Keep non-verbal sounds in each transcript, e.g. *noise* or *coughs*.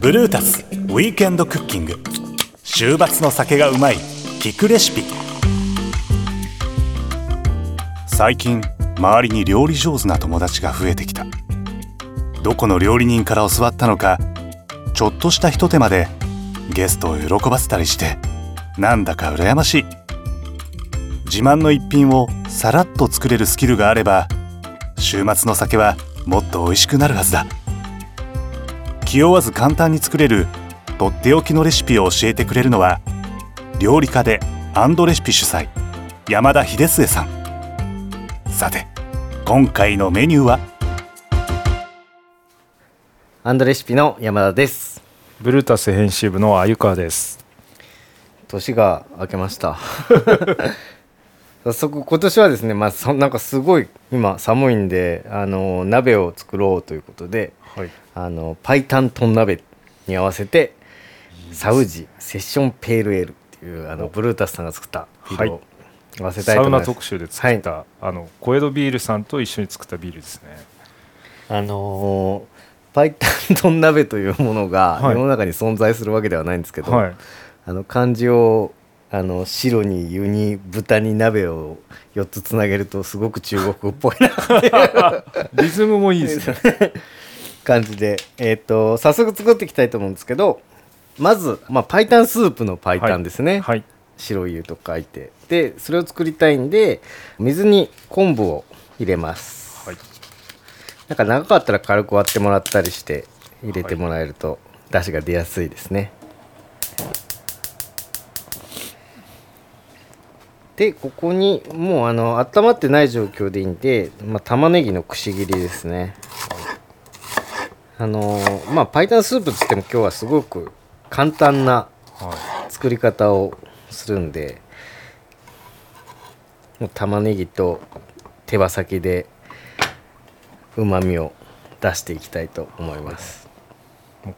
ブルータスウィークエンドクッキング。週末の酒がうまい聞くレシピ。最近周りに料理上手な友達が増えてきた。どこの料理人から教わったのかちょっとしたひと手間でゲストを喜ばせたりしてなんだか羨ましい。自慢の一品をさらっと作れるスキルがあれば週末の酒はもっと美味しくなるはずだ。気負わず簡単に作れるとっておきのレシピを教えてくれるのは料理家でアンドレシピ主催山田秀末さん。さて今回のメニューは？アンドレシピの山田です。ブルータス編集部の鮎川です。年が明けました早速今年はですねまあそなんかすごい今寒いんであの鍋を作ろうということではい。あのパイタントン鍋に合わせてサウジセッションペールエールっていうあのブルータスさんが作ったビールを合わせたいサウナと思います、特集で作った、あの小江戸ビールさんと一緒に作ったビールですね。あのーパイタントン鍋というものがはい。世の中に存在するわけではないんですけど、はい。あの漢字をあの白に湯に豚に鍋を4つつなげるとすごく中国っぽいなってリズムもいいですね。感じで、えー、と早速作っていきたいと思うんですけどまず、まあ、パイタンスープのパイタンですね、はい。白い湯と書いて。でそれを作りたいんで水に昆布を入れます。はい。なんか長かったら軽く割ってもらったりして入れてもらえると出汁が出やすいですね、でここにもうあの温まってない状況でいいんで、まあ、玉ねぎのくし切りですね。あのーまあパイタンスープっつっても今日はすごく簡単なは作り方をするんでもう玉ねぎと手羽先でうまみを出していきたいと思います。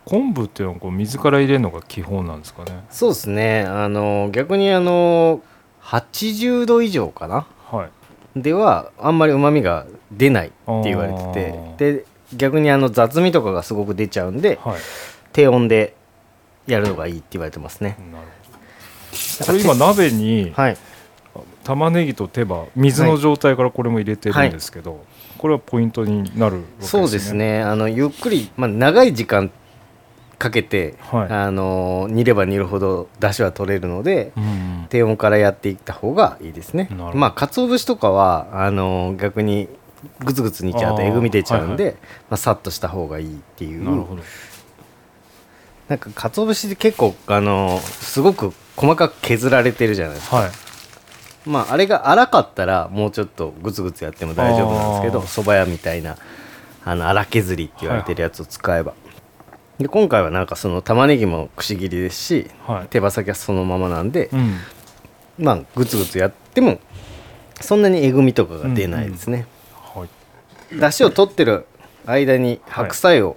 昆布っていうのはこう水から入れるのが基本なんですかね。そうですね。あの逆にあの80度以上かな。はい。ではあんまりうまみが出ないって言われてあてー。で逆にあの雑味とかがすごく出ちゃうんではい。低温でやるのがいいって言われてますね。なるほど。これ今鍋にはい。玉ねぎと手羽水の状態からこれも入れてるんですけど、これはポイントになるわけですね。そうですね。あのゆっくり、まあ、長い時間かけて、はい。あの煮れば煮るほど出汁は取れるのでうん低温からやっていった方がいいですね。まあ鰹節とかはあの逆にグツグツ煮ちゃうとえぐみ出ちゃうんで、はい。まあ、さっとした方がいいっていう。なるほど。なんか鰹節って結構あのすごく細かく削られてるじゃないですか。はい。まああれが粗かったらもうちょっとグツグツやっても大丈夫なんですけどあー。蕎麦屋みたいなあの粗削りって言われてるやつを使えば、で今回はなんかその玉ねぎもくし切りですしはい。手羽先はそのままなんで、うん。まあグツグツやってもそんなにえぐみとかが出ないですね、はい。出汁を取ってる間に白菜を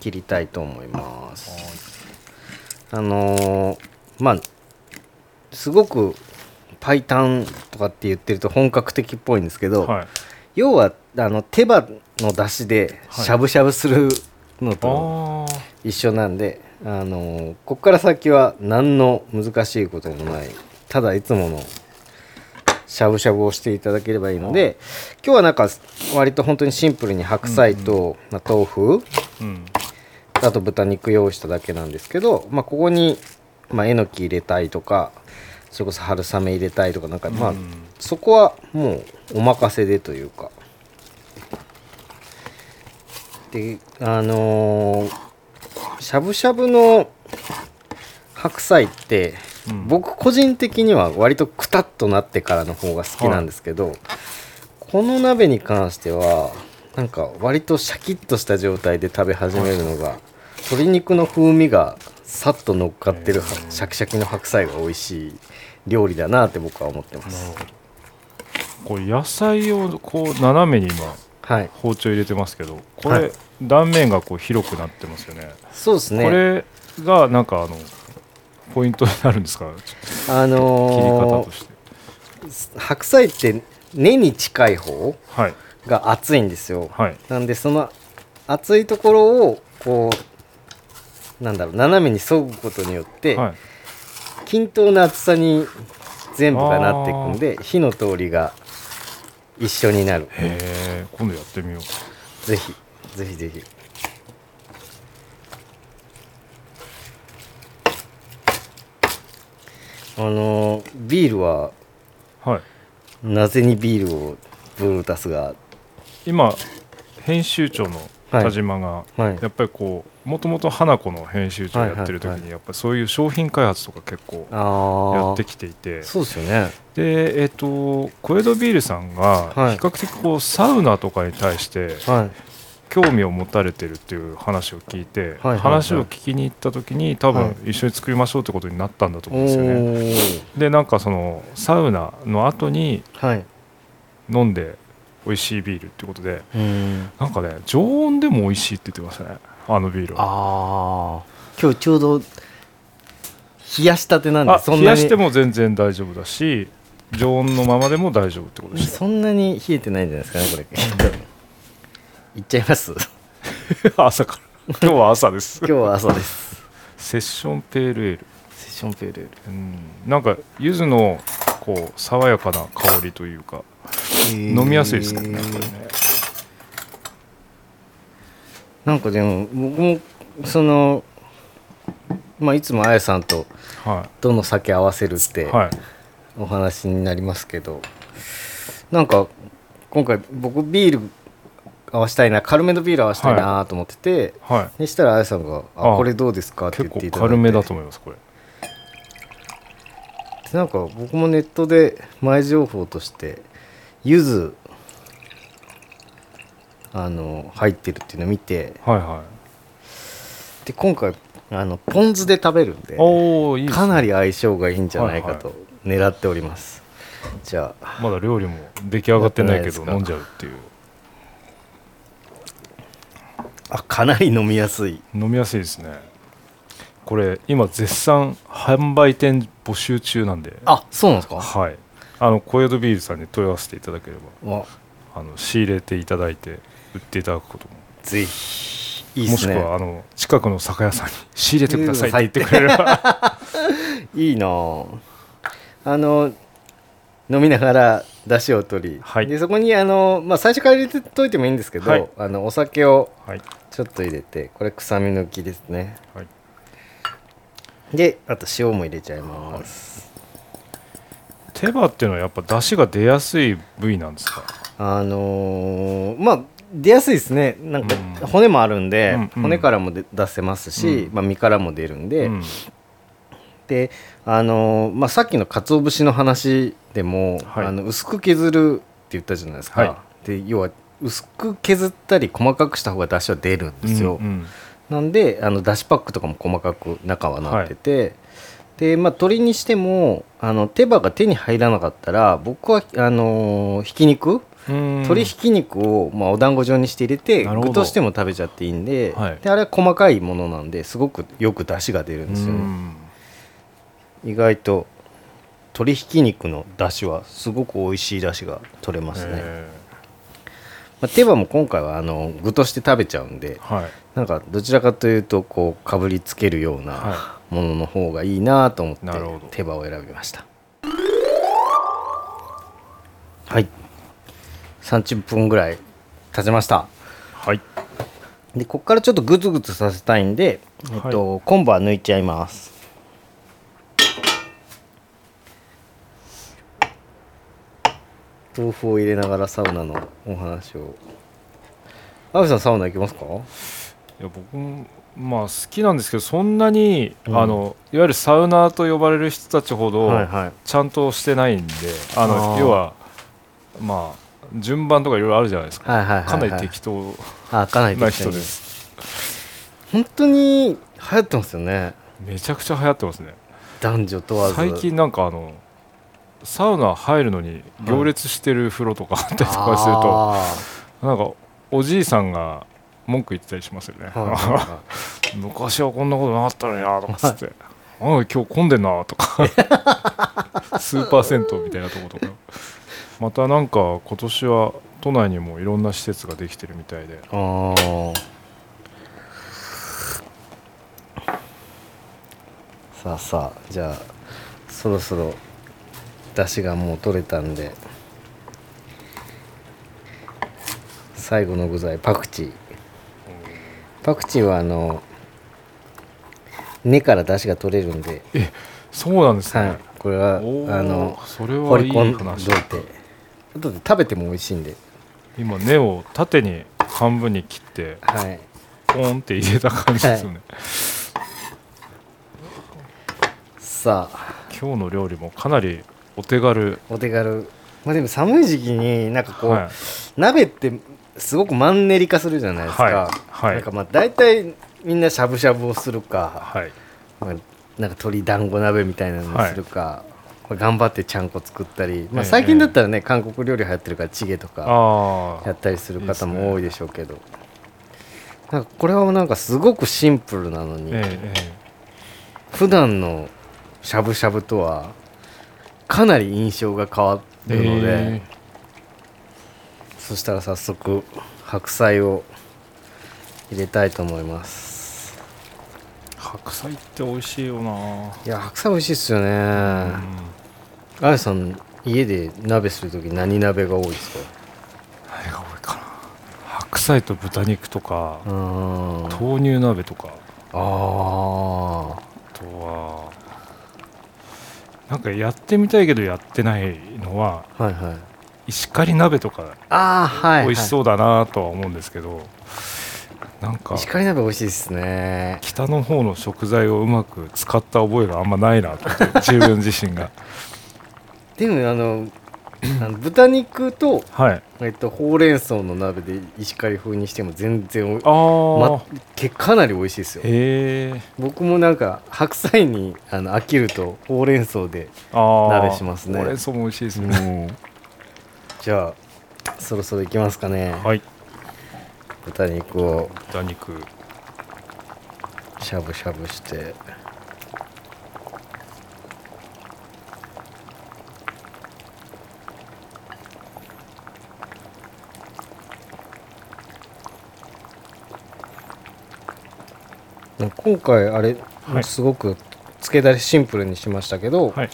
切りたいと思います、あのーまあすごくパイタンとかって言ってると本格的っぽいんですけど、はい。要はあの手羽の出汁ではい。しゃぶしゃぶするのと一緒なんで、あのーここから先は何の難しいこともない。ただいつものしゃぶしゃぶをしていただければいいので今日はなんか割と本当にシンプルに白菜と、まあ豆腐うん。あと豚肉用意しただけなんですけど、まあ、ここに、まあ、えのき入れたいとかそれこそ春雨入れたいとかなんか、まあうん。そこはもうお任せでというかであのーしゃぶしゃぶの白菜って、うん。僕個人的には割とくたっとなってからの方が好きなんですけど、この鍋に関してはなんか割とシャキッとした状態で食べ始めるのが鶏肉の風味がさっと乗っかってるはシャキシャキの白菜が美味しい料理だなって僕は思ってます。こう野菜をこう斜めに今はい包丁入れてますけどこれ、はい。断面がこう広くなってますよね。そうですね。これがなんかあのポイントになるんですか？あと切り方のとして、ー白菜って根に近い方はい。が熱いんですよ。はい。なんでその熱いところをこうなんだろう斜めに削ぐことによって、はい。均等な厚さに全部がなっていくんで火の通りが一緒になる。へえ今度やってみよう。ぜひぜひぜひ。あのビールははい。なぜにビールをブルータスが？今編集長の田島が、はい。やっぱりこうもともと花子の編集長やってる時にやっぱりそういう商品開発とか結構やってきていて。そうですよね。でえっ、と小江戸ビールさんが比はい。較的こうサウナとかに対してはい。興味を持たれてるっていう話を聞いて、話を聞きに行った時に多はい。分一緒に作りましょうってことになったんだとお思うんですよね。ー。でなんかそのサウナの後にはい。飲んで美味しいビールってことで。うん。なんかね常温でも美味しいって言ってましたね。あのビールは。ああ今日ちょうど冷やしたてなんであそんなに。冷やしても全然大丈夫だし常温のままでも大丈夫ってことでしたそんなに冷えてないんじゃないですかねこれ。*laughs* いっちゃいます？*laughs* 朝から。今日は朝です。*laughs* 今日は朝です。セッションペールエール。セッションペールエール。うん。なんか柚子のこう爽やかな香りというか飲みやすいですけどねやっぱりね。なんかでも僕もそのまあいつもあやさんとはどの酒合わせるっていはい。お話になりますけどなんか今回僕ビール合わせたいな軽めのビール合わせたいなと思ってて、はでしたらあやさんが「ああこれどうですか?」って言結っていただいて。構軽めだと思いますこれ。でなんか僕もネットで前情報として柚子あの入ってるっていうのを見てはいはで今回あのポン酢で食べるんでいおおいいですかなり相性がいいんじゃないかはいと狙っております、じゃあ。まだ料理も出来上がってないけど飲んじゃうっていう。あかなり飲みやすい。飲みやすいですね。これ今絶賛販売店募集中なんで。あそうなんですか？はいあの小江戸ビールさんに問い合わせていただければわ。あの仕入れていただいて売っていただくことも。ぜひいいっもしくはあの近くの酒屋さんに *laughs* 仕入れてくださいって言ってくれれば。*laughs* いいなあ。あの飲みながら出汁を取り、はい。でそこにあの、まあ、最初から入れてといてもいいんですけど、はい。あのお酒をはい。ちょっと入れてこれ臭み抜きですね。はい。であと塩も入れちゃいます、手羽っていうのはやっぱ出汁が出やすい部位なんですか？あのーまあ出やすいですね。なんかうん。骨もあるんで、うんうん。骨からもで出せますし、うん。まあ、身からも出るんで、うん。であのーまあ、さっきの鰹節の話でも、はい。あの薄く削るって言ったじゃないですか、はで要は薄く削ったり細かくした方が出汁は出るんですよ、うんうん。なんであのだしパックとかも細かく中はなってて、でまあ鶏にしてもあの手羽が手に入らなかったら僕はあのーひき肉うん。鶏ひき肉を、まあ、お団子状にして入れてなるほど。具としても食べちゃっていいんで,、はい。であれは細かいものなんですごくよく出汁が出るんですよね、うん。意外と鶏ひき肉の出汁はすごく美味しい出汁が取れますね、えまあ、手羽も今回はあの具として食べちゃうんでーはい。なんかどちらかというとこうかぶりつけるようなはものの方がいいなと思って手羽を選びました。はい。30分ぐらい経ちました。はい。でここからちょっとグツグツさせたいんで、えっと昆布は抜いちゃいます。豆腐を入れながらサウナのお話を。阿部さんサウナ行きますか？いや僕もまあ好きなんですけどそんなに、うん。あのいわゆるサウナーと呼ばれる人たちほどはいはい。ちゃんとしてないんで、あのあー。要はまあ順番とかいろいろあるじゃないですか、はいはいはい、はい、かなり適当あかなりです。本当に流行ってますよね。めちゃくちゃ流行ってますね。男女問わず。最近なんかあのサウナ入るのに行列してる風呂とかあったりとかすると、あなんかおじいさんが文句言ってたりしますよね、*laughs* 昔はこんなことなかったのになとかつって、あ今日混んでんなとか。*laughs* スーパー銭湯みたいなとことか。またなんか今年は都内にもいろんな施設ができてるみたいで。ああさあさあじゃあそろそろ出汁がもう取れたんで最後の具材パクチーパクチーはあの根から出汁が取れるんで、そうなんですね、はい、これはあのそれ掘はいいり込んどい話てあとで食べても美味しいんで。今根を縦に半分に切ってはい。ポンって入れた感じですよね、さあ。今日の料理もかなりお手軽。お手軽。まあでも寒い時期になんかこう、はい。鍋ってすごくマンネリ化するじゃないですか、はい。はい。なんかまあ大体みんなしゃぶしゃぶをするか、はい。まあなんか鶏団子鍋みたいなのをするか、まあ頑張ってちゃんこ作ったり、まあ、ええ。最近だったらね、韓国料理流行ってるからチゲとかやったりする方も多いでしょうけど。なんかこれはなんかすごくシンプルなのに、えええ普段のしゃぶしゃぶとはかなり印象が変わえるので、えそしたら早速白菜を入れたいと思います。白菜って美味しいよな。いや白菜美味しいっすよね。うん。あやさん家で鍋する時何鍋が多いですか？何が多いかな。白菜と豚肉とか豆乳鍋とか。ああとはなんかやってみたいけどやってないのはーはいはい石狩鍋とかああはい、はい、美味しそうだなとは思うんですけど、なんか石狩鍋美味しいですね。北の方の食材をうまく使った覚えがあんまないなと思って *laughs* 自分自身が。でもあのあの豚肉と、はい。えっと、ほうれん草の鍋で石狩風にしても全然あお、あ、ま、けかなり美味しいですよ。へえ僕もなんか白菜にあの飽きるとほうれん草で鍋しますね。ほうれん草も美味しいですね、じゃあそろそろいきますかね、はい。豚肉を。豚肉。しゃぶしゃぶして。今回あれ、はい。すごく漬け出しシンプルにしましたけど、はい。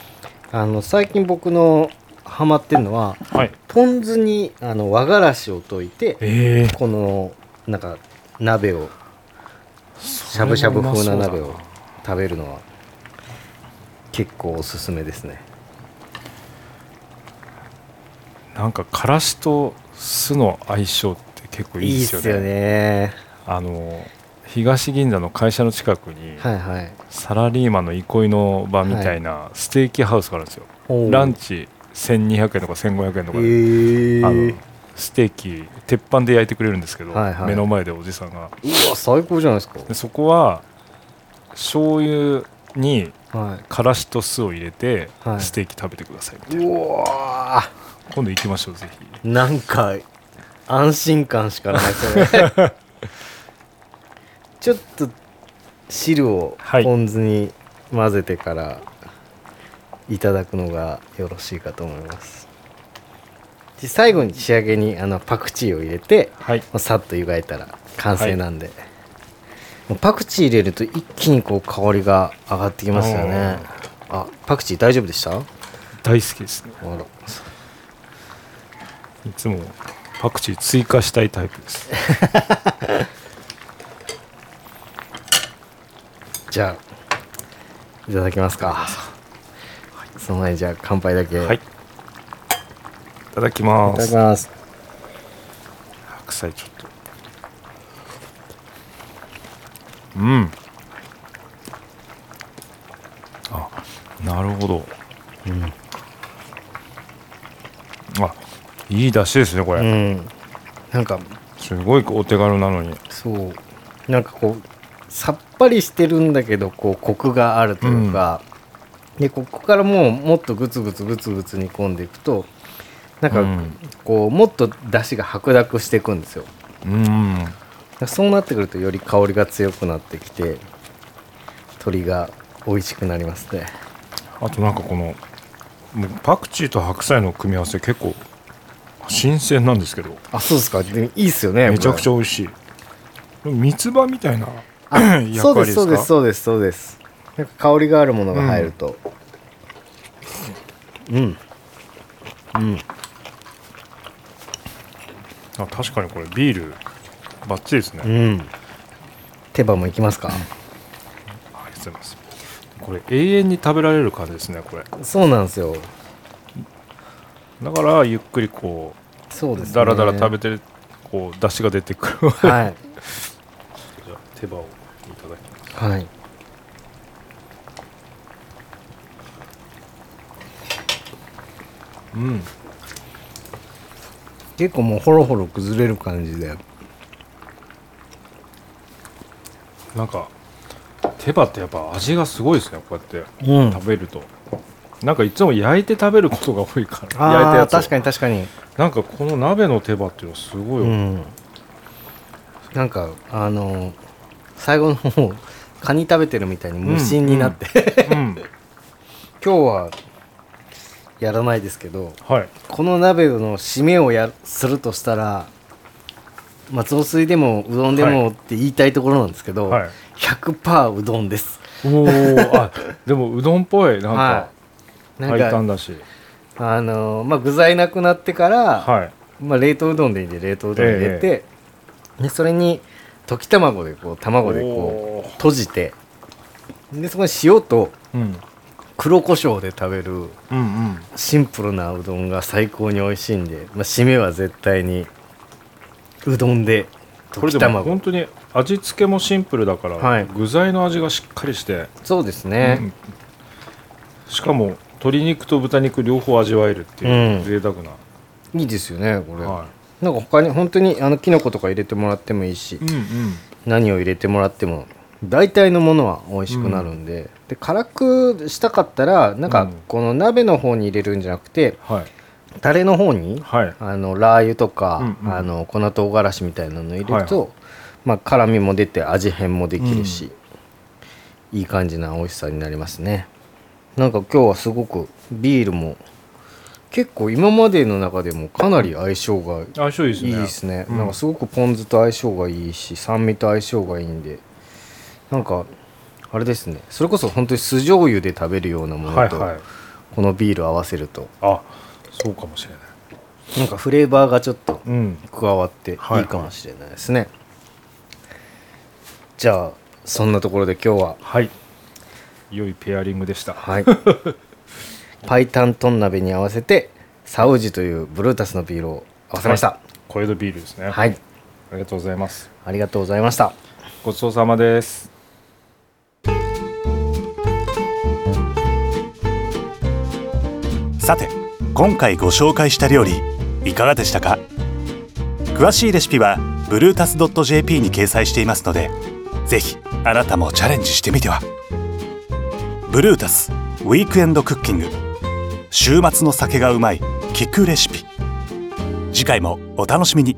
あの最近僕のハマってるのははい。ポン酢にあの和がらしを溶いてええ。このなんか鍋をしゃぶしゃぶ風な鍋を食べるのは結構おすすめですね。なんかからしと酢の相性って結構いいですよね。いいっすよね。あの東銀座の会社の近くに、はいはい。サラリーマンの憩いの場みたいなステーキハウスがあるんですよ、おうランチ1200円とか1500円とかへで、えあのステーキ鉄板で焼いてくれるんですけど、はいはい。目の前でおじさんが。うわ最高じゃないですか。でそこは醤油にはからしと酢を入れて、はい。ステーキ食べてください。みたいないうわ今度行きましょうぜひ。なんか安心感しかないそれ *laughs* ちょっと汁をはい。ポン酢に混ぜてから。いただくのがよろしいかと思います。で最後に仕上げにあのパクチーを入れてはい。まあさっと湯がいたら完成なんで、もうパクチー入れると一気にこう香りが上がってきますよね。あパクチー大丈夫でした？あ大好きですね。ら。いつもパクチー追加したいタイプです。*laughs* じゃあいただきますかその前にじゃあ乾杯だけ。はい。いいただきまただすきます。白菜ちょっと。うん。あなるほど。うん、あいい出汁ですねこれ、うん、なんかすごいお手軽なのに。そう。なんかこうさっぱりしてるんだけどこうコクがあるというか、でここからもうもっとグツグツグツグツ煮込んでいくとなんかうん。こうもっと出汁が白濁していくんですよ。うん。そうなってくるとより香りが強くなってきて鶏が美味しくなりますね。あとなんかこのパクチーと白菜の組み合わせ結構新鮮なんですけど。あそうですか。でいいっすよねめちゃくちゃゃ美味しい。三つ葉みたいな *coughs* 役そう割ですか？ですそうですそうですそうですなんか香りがあるものが入ると。うん。うん。あ確かにこれビールバッチリですね、うん。手羽もいきますか、ありがとうございます。これ永遠に食べられる感じですねこれ。そうなんですよ。だからゆっくりこそうですね。うだらだら食べてこう出汁が出てくる。*laughs* じゃはいあ手羽をいただきます。はいうん。結構もうホロホロ崩れる感じで。なんか手羽ってやっぱ味がすごいですねこうやって。うん。食べると、なんかいつも焼いて食べることが多いから。焼いたああやつを。確かに確かに。なんかこの鍋の手羽っていうのはすごい、うん。なんかあの最後の方カニ食べてるみたいに無心になって、うん。*laughs* 今日はやらないですけどはい。この鍋の締めをやするとしたら、まあ、雑炊でもうどんでもって言いたいところなんですけど、はい。100%うどんです。おおあでもうどんっぽいなんかはい。白なんだし。あのまあ、具材なくなってから、はい。まあ、冷凍うどんでいいんで冷凍うどん入れて、でそれに溶き卵でこう卵でこおう閉じてでそこに塩とーうん黒胡椒で食べるシンプルなうどんが最高に美味しいんで、まあ、締めは絶対にうどんで溶きこれでも卵。本当に味付けもシンプルだから、はい。具材の味がしっかりして、そうですね、うん。しかも鶏肉と豚肉両方味わえるっていううん。贅沢な、いいですよねこれ、はなんか他に本当にあのキノコとか入れてもらってもいいし、い、うんうん。何を入れてもらっても大体のものは美味しくなるんで,、で辛くしたかったらなんかうん。この鍋の方に入れるんじゃなくてはい。タレの方にはい。あのラー油とか、うんうんあの粉唐辛子みたいなの入れると、はいまあ、辛みも出て味変もできるし、いい感じな美味しさになりますね。なんか今日はすごくビールも結構今までの中でもかなり相性がいいですね。ね、うん。なんかすごくポン酢と相性がいいし酸味と相性がいいんでなんかあれですね。それこそ本当に酢醤油で食べるようなものと、はいはい。このビール合わせると。あそうかもしれない。なんかフレーバーがちょっとうん。加わってい。いはいかもしれないですね、じゃあそんなところで今日は。はい。良いペアリングでした。はい。*laughs* パイタントン鍋に合わせてサウジというブルータスのビールを合わせました。小江戸ビールですね。はい、ありがとうございます。ありがとうございました。ごちそうさまですさて今回ご紹介した料理いかがでしたか？詳しいレシピはブルータス .jp に掲載していますのでぜひあなたもチャレンジしてみては。ブルータスウィークエンドクッキング。週末の酒がうまい聞くレシピ。次回もお楽しみに。